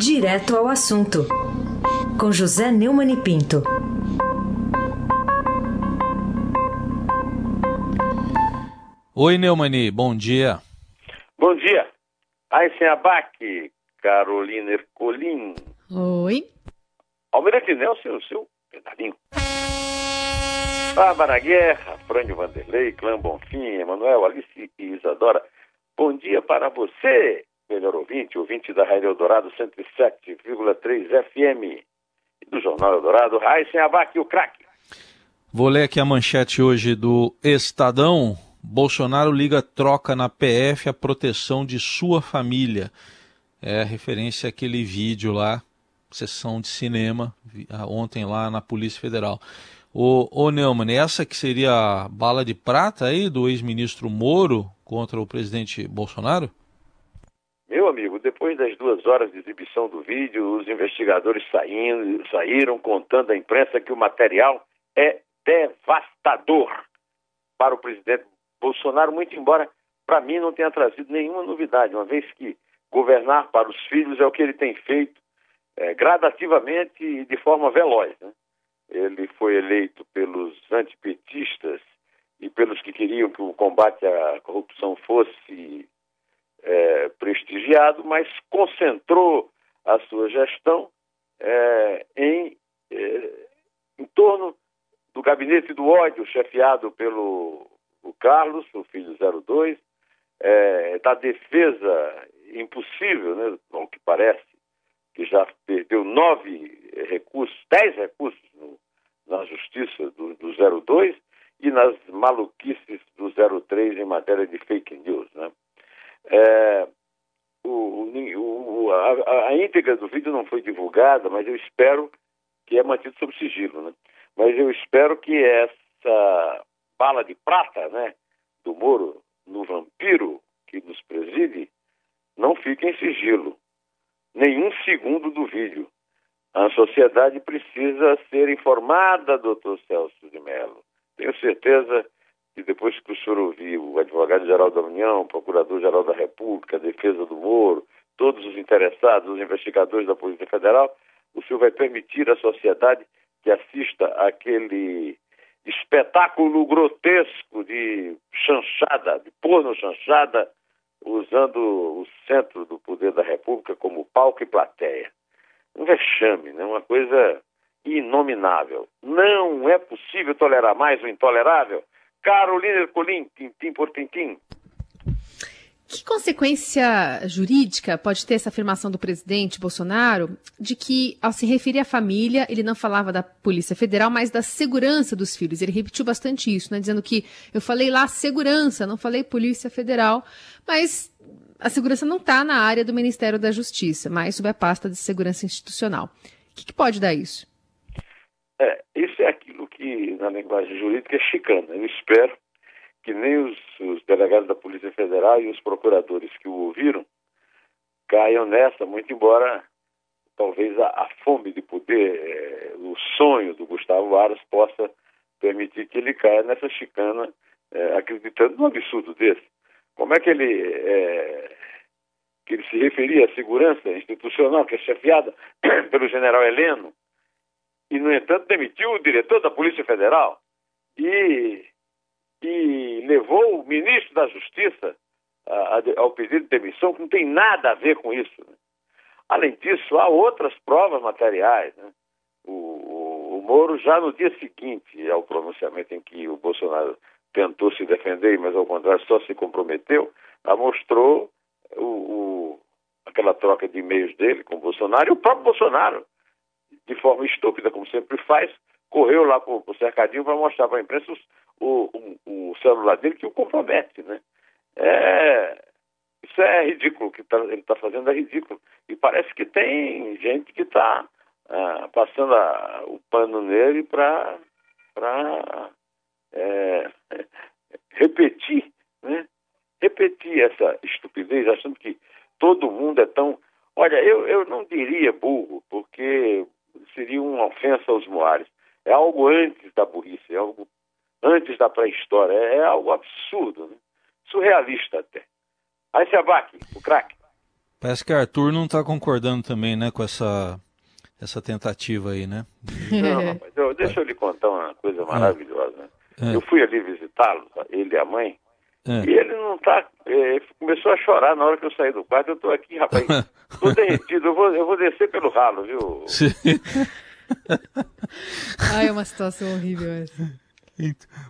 Direto ao assunto, com José Neumann e Pinto. Oi, Neumani, bom dia. Bom dia. Aysen Abac, Carolina Ercolim. Oi. Almirante Nelson, o seu pedalinho. Bárbara Guerra, Frânio Vanderlei, Clã Bonfim, Emanuel, Alice e Isadora. Bom dia para você, ouvinte, ouvinte da Rádio Eldorado 107,3 FM e do Jornal Eldorado, Raíssen Abac, o craque. Vou ler aqui a manchete hoje do Estadão. Bolsonaro liga troca na PF a proteção de sua família. É referência àquele vídeo lá, sessão de cinema, ontem lá na Polícia Federal. O, o Neumann, essa que seria a bala de prata aí do ex-ministro Moro contra o presidente Bolsonaro? Meu amigo, depois das duas horas de exibição do vídeo, os investigadores saindo, saíram contando à imprensa que o material é devastador para o presidente Bolsonaro, muito embora para mim não tenha trazido nenhuma novidade, uma vez que governar para os filhos é o que ele tem feito é, gradativamente e de forma veloz. Né? Ele foi eleito pelos antipetistas e pelos que queriam que o combate à corrupção fosse prestigiado, mas concentrou a sua gestão é, em, é, em torno do gabinete do ódio, chefiado pelo Carlos, o filho 02, é, da defesa impossível, né, ao que parece, que já perdeu nove recursos, dez recursos no, na justiça do, do 02 e nas maluquices do 03 em matéria de fake news. Né? É, o, o, a, a, íntegra do vídeo não foi divulgada, mas eu espero que é mantido sob sigilo. Né? Mas eu espero que essa bala de prata né, do Moro no vampiro que nos preside não fique em sigilo. Nenhum segundo do vídeo. A sociedade precisa ser informada, doutor Celso de Mello. Tenho certeza que depois que o senhor ouviu o advogado-geral da União, procurador-geral da República, a defesa do Moro, todos os interessados, os investigadores da Polícia Federal, o senhor vai permitir à sociedade que assista aquele espetáculo grotesco de chanchada, de porno chanchada, usando o centro do poder da República como palco e plateia. Um vexame, né? uma coisa inominável. Não é possível tolerar mais o intolerável. Carolina Ercolim, tintim por tintim. Que consequência jurídica pode ter essa afirmação do presidente Bolsonaro de que, ao se referir à família, ele não falava da Polícia Federal, mas da segurança dos filhos? Ele repetiu bastante isso, né? Dizendo que eu falei lá segurança, não falei Polícia Federal, mas a segurança não está na área do Ministério da Justiça, mas sob a pasta de segurança institucional. O que, que pode dar isso? É, isso é aquilo que, na linguagem jurídica, é chicana. Eu espero que nem os, os, delegados da Polícia Federal e os procuradores que o ouviram caiam nessa, muito embora talvez a, a fome de poder, é, o sonho do Gustavo Aras possa permitir que ele caia nessa chicana, é, acreditando num absurdo desse. Como é que ele, é, que ele se referia à segurança institucional, que é chefiada pelo general Heleno, e, no entanto, demitiu o diretor da Polícia Federal e e levou o ministro da Justiça ao pedido de demissão, que não tem nada a ver com isso. Né? Além disso, há outras provas materiais. Né? O, o, o, Moro, já no dia seguinte ao pronunciamento em que o Bolsonaro tentou se defender, mas ao contrário só se comprometeu, mostrou o, o, aquela troca de e-mails dele com o Bolsonaro e o próprio Bolsonaro, de forma estúpida, como sempre faz, correu lá para o cercadinho para mostrar para a imprensa os, o, o, o, celular dele que o compromete, né? É, isso é ridículo, o que tá, ele está fazendo é ridículo. E parece que tem gente que está ah, passando a, o pano nele para é, repetir, né? Repetir essa estupidez, achando que todo mundo é tão. Olha, eu, eu não diria burro, porque seria uma ofensa aos moares. É algo antes da burrice, é algo antes da pré-história. É, é, algo absurdo, né? surrealista até. Aí se abaque, o craque. Parece que Arthur não está concordando também, né, com essa, essa tentativa aí, né? Não, mas eu, deixa eu lhe contar uma coisa maravilhosa. Né? É. Eu fui ali visitá-lo, ele e a mãe, é. e ele não está. É, começou a chorar na hora que eu saí do quarto. Eu estou aqui, rapaz, estou derretido. Eu vou, eu vou descer pelo ralo, viu? Sim. Ai, é uma situação horrível essa.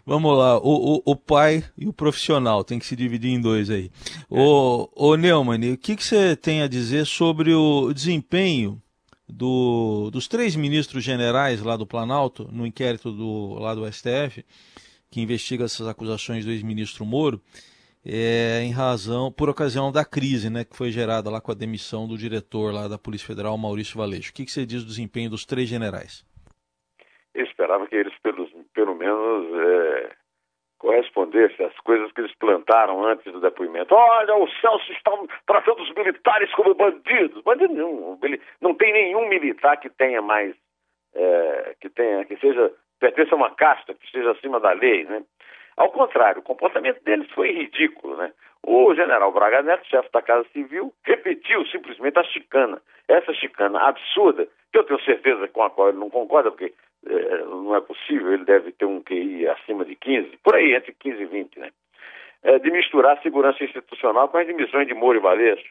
Vamos lá, o, o, o, pai e o profissional, tem que se dividir em dois aí. O, o Neumann, o que, que você tem a dizer sobre o desempenho do, dos três ministros generais lá do Planalto, no inquérito do, lá do STF, que investiga essas acusações do ex-ministro Moro, é, em razão, por ocasião da crise né, que foi gerada lá com a demissão do diretor lá da Polícia Federal, Maurício Valeixo. O que, que você diz do desempenho dos três generais? Eu esperava que eles, pelos, pelo menos, é, correspondessem às coisas que eles plantaram antes do depoimento. Olha, o Celso está tratando os militares como bandidos. Bandido. Ele, não tem nenhum militar que tenha mais, é, que tenha, que seja, pertença a uma casta, que esteja acima da lei, né? Ao contrário, o comportamento deles foi ridículo, né? O general Braga Neto, chefe da Casa Civil, repetiu simplesmente a chicana. Essa chicana absurda, que eu tenho certeza com a qual ele não concorda, porque é, não é possível, ele deve ter um QI acima de 15, por aí, entre 15 e 20, né? É, de misturar segurança institucional com as demissões de Moro e Valeixo.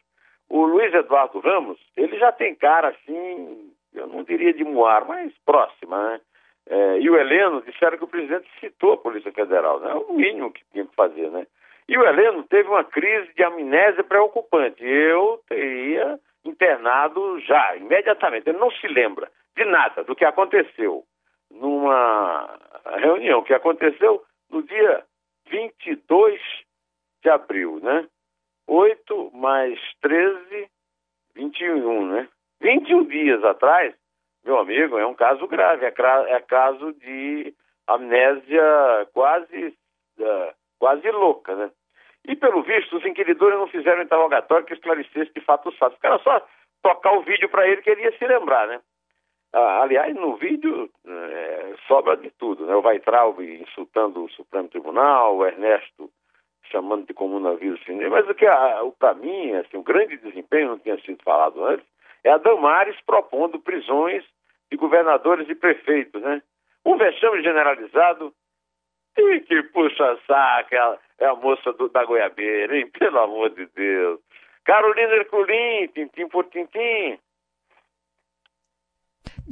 O Luiz Eduardo Ramos, ele já tem cara assim, eu não diria de moar, mas próxima, né? É, e o Heleno disseram que o presidente citou a Polícia Federal, né? É o mínimo que tinha que fazer, né? E o Heleno teve uma crise de amnésia preocupante. Eu teria internado já, imediatamente. Ele não se lembra de nada do que aconteceu numa reunião que aconteceu no dia 22 de abril, né? 8 mais 13, 21, né? 21 dias atrás, meu amigo, é um caso grave, é, é caso de amnésia quase, uh, quase louca, né? E, pelo visto, os inquiridores não fizeram interrogatório que esclarecesse de fato os fatos. Ficaram só tocar o vídeo para ele que ele ia se lembrar, né? Ah, aliás, no vídeo é, sobra de tudo, né? O Weitraub insultando o Supremo Tribunal, o Ernesto chamando de comunavírus mas o que para mim, assim, o grande desempenho não tinha sido falado antes, é a Damares propondo prisões de governadores e prefeitos, né? Um vexame generalizado e que puxa saco, é a, é a moça do, da goiabeira, hein? Pelo amor de Deus. Carolina Herculin, tintim por tintim.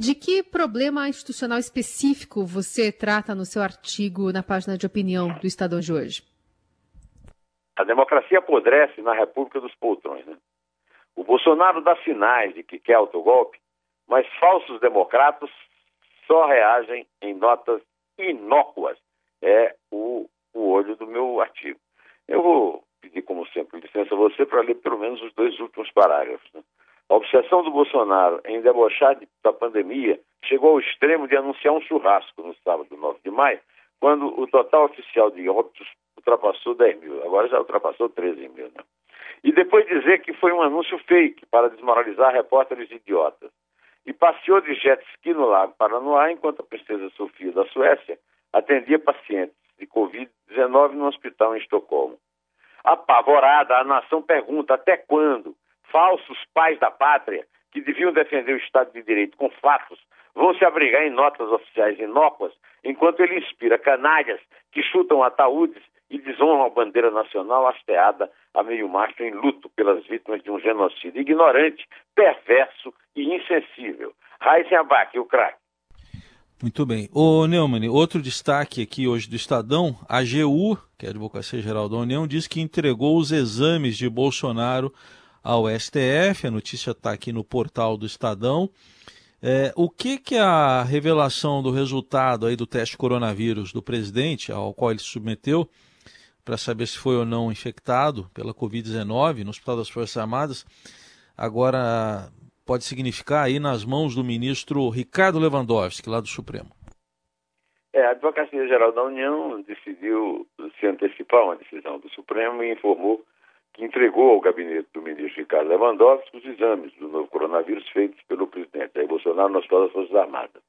De que problema institucional específico você trata no seu artigo na página de opinião do Estadão de hoje? A democracia apodrece na República dos Poltrões. Né? O Bolsonaro dá sinais de que quer autogolpe, mas falsos democratas só reagem em notas inócuas. É o, o olho do meu artigo. Eu vou pedir, como sempre, licença a você para ler pelo menos os dois últimos parágrafos. Né? A obsessão do Bolsonaro em debochar de, da pandemia chegou ao extremo de anunciar um churrasco no sábado 9 de maio, quando o total oficial de óbitos ultrapassou 10 mil, agora já ultrapassou 13 mil. Né? E depois dizer que foi um anúncio fake para desmoralizar repórteres idiotas. E passeou de jet ski no Lago Paranoá enquanto a princesa Sofia da Suécia atendia pacientes de Covid-19 no hospital em Estocolmo. Apavorada, a nação pergunta até quando falsos pais da pátria, que deviam defender o Estado de Direito com fatos, vão se abrigar em notas oficiais inócuas, enquanto ele inspira canalhas que chutam ataúdes e desonram a bandeira nacional hasteada a meio mastro em luto pelas vítimas de um genocídio ignorante, perverso e insensível. Raíssen Abac, o craque. Muito bem. Ô Neumann, outro destaque aqui hoje do Estadão, a AGU, que é a Advocacia Geral da União, diz que entregou os exames de Bolsonaro ao STF. A notícia está aqui no portal do Estadão. É, o que, que a revelação do resultado aí do teste coronavírus do presidente, ao qual ele se submeteu, para saber se foi ou não infectado pela Covid-19 no Hospital das Forças Armadas, agora pode significar aí nas mãos do ministro Ricardo Lewandowski, lá do Supremo? É, a Advocacia Geral da União decidiu se antecipar uma decisão do Supremo e informou que entregou ao gabinete do ministro Ricardo Lewandowski os exames do novo coronavírus feitos pelo presidente Jair Bolsonaro nas Forças Armadas.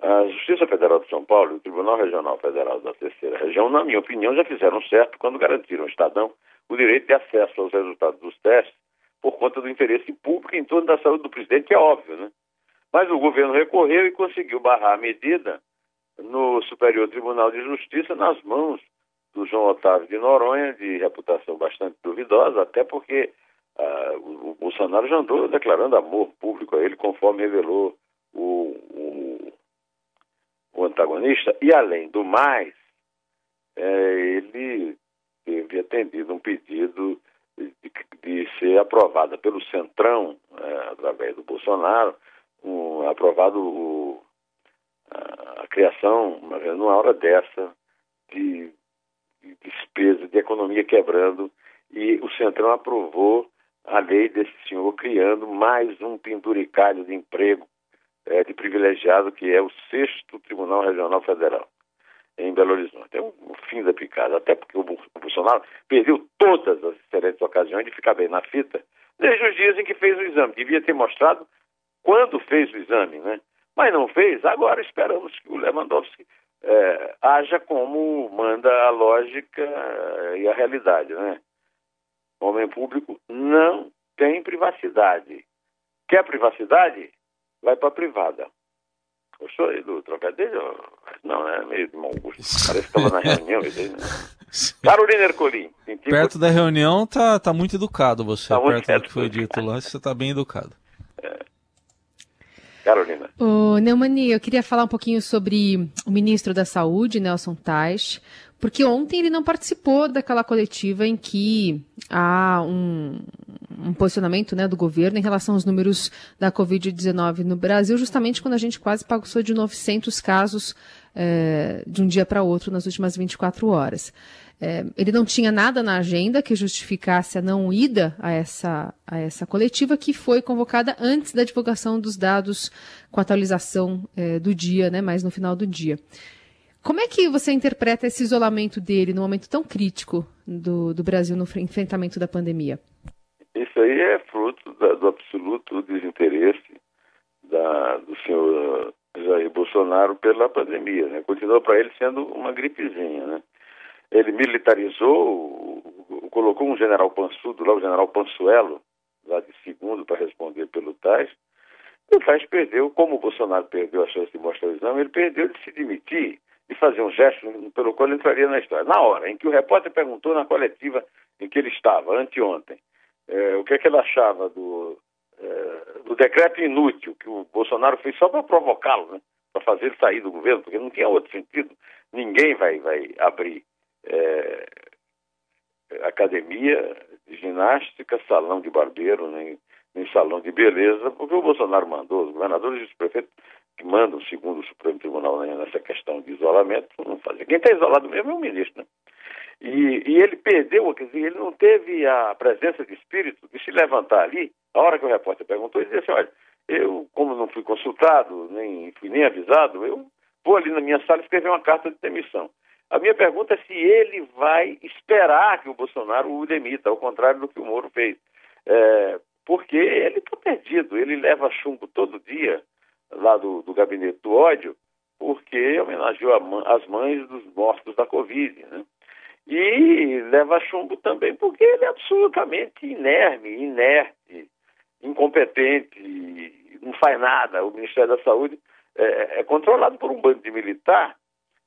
A Justiça Federal de São Paulo e o Tribunal Regional Federal da Terceira Região, na minha opinião, já fizeram certo quando garantiram ao Estadão o direito de acesso aos resultados dos testes por conta do interesse público em torno da saúde do presidente, que é óbvio, né? Mas o governo recorreu e conseguiu barrar a medida no Superior Tribunal de Justiça nas mãos do João Otávio de Noronha, de reputação bastante duvidosa, até porque uh, o, Bolsonaro já andou declarando amor público a ele, conforme revelou o, o, o antagonista. E, além do mais, é, ele teve atendido um pedido de, de ser aprovada pelo Centrão, é, através do Bolsonaro, um, aprovado o, a, a, criação, numa hora dessa, de, de despesa, de economia quebrando, e o Centrão aprovou a lei desse senhor criando mais um penduricalho de emprego é, de privilegiado, que é o sexto Tribunal Regional Federal em Belo Horizonte. É um, um fim da picada, até porque o, Bolsonaro perdeu todas as excelentes ocasiões de ficar bem na fita, desde os dias em que fez o exame. Devia ter mostrado quando fez o exame, né? Mas não fez, agora esperamos que o Lewandowski é, haja como manda a lógica e a realidade, né? O homem público não tem privacidade. Quer privacidade? Vai para a privada. Gostou aí do trocadilho? Não, né? Meio de mau gosto. Parece que estava na reunião. Né? Carolina Ercolim. Perto da reunião tá, tá muito educado você. Tá perto do que foi dito lá, você está bem educado. É. Carolina. Ô, Neumani, eu queria falar um pouquinho sobre o ministro da Saúde, Nelson Tais, porque ontem ele não participou daquela coletiva em que há um, um posicionamento né, do governo em relação aos números da Covid-19 no Brasil, justamente quando a gente quase passou de 900 casos é, de um dia para outro nas últimas 24 horas. É, ele não tinha nada na agenda que justificasse a não ida a essa, a essa coletiva, que foi convocada antes da divulgação dos dados com atualização é, do dia, né, mais no final do dia. Como é que você interpreta esse isolamento dele num momento tão crítico do, do Brasil no enfrentamento da pandemia? Isso aí é fruto da, do absoluto desinteresse da, do senhor Bolsonaro pela pandemia. Né? Para ele sendo uma gripezinha. Né? Ele militarizou, colocou um general pansudo lá, o general Pansuelo, lá de segundo, para responder pelo Tais. E o Tais perdeu, como o Bolsonaro perdeu a chance de mostrar o exame, ele perdeu de se demitir e fazer um gesto pelo qual ele entraria na história. Na hora em que o repórter perguntou na coletiva em que ele estava, anteontem, é, o que, é que ele achava do, é, do decreto inútil que o Bolsonaro fez só para provocá-lo, né? Fazer sair do governo, porque não tinha outro sentido. Ninguém vai, vai abrir é, academia de ginástica, salão de barbeiro, nem, nem salão de beleza, porque o Bolsonaro mandou, os governadores e os prefeitos que mandam, segundo o Supremo Tribunal, né, nessa questão de isolamento, não fazem. Quem está isolado mesmo é o ministro. Né? E, e, ele perdeu, quer dizer, ele não teve a presença de espírito de se levantar ali, a hora que o repórter perguntou, e dizer assim, olha, eu, como não fui consultado, nem fui nem avisado, eu vou ali na minha sala escrever uma carta de demissão. A minha pergunta é se ele vai esperar que o Bolsonaro o demita, ao contrário do que o Moro fez. É, porque ele está perdido, ele leva chumbo todo dia, lá do, do gabinete do ódio, porque homenageou as mães dos mortos da Covid, né? E leva chumbo também porque ele é absolutamente inerme, inerte, incompetente, não faz nada. O Ministério da Saúde é, é controlado por um bando de militar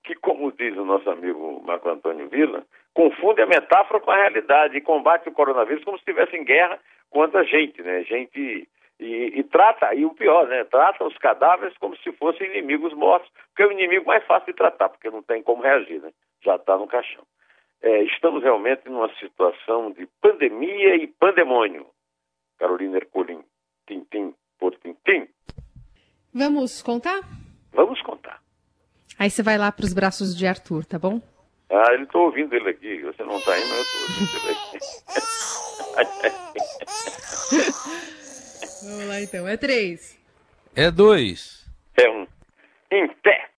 que, como diz o nosso amigo Marco Antônio Vila, confunde a metáfora com a realidade e combate o coronavírus como se estivesse em guerra contra a gente, né? Gente e, e, trata, e o pior, né? Trata os cadáveres como se fossem inimigos mortos, porque é o inimigo mais fácil de tratar, porque não tem como reagir, né? Já está no caixão. É, estamos realmente numa situação de pandemia e pandemônio. Carolina Ercolim, tintim por tintim. Vamos contar? Vamos contar. Aí você vai lá para os braços de Arthur, tá bom? Ah, ele estou ouvindo ele aqui. Você não está aí, mas eu tô ouvindo ele aqui. Vamos lá então. É três. É dois. É um. Em pé.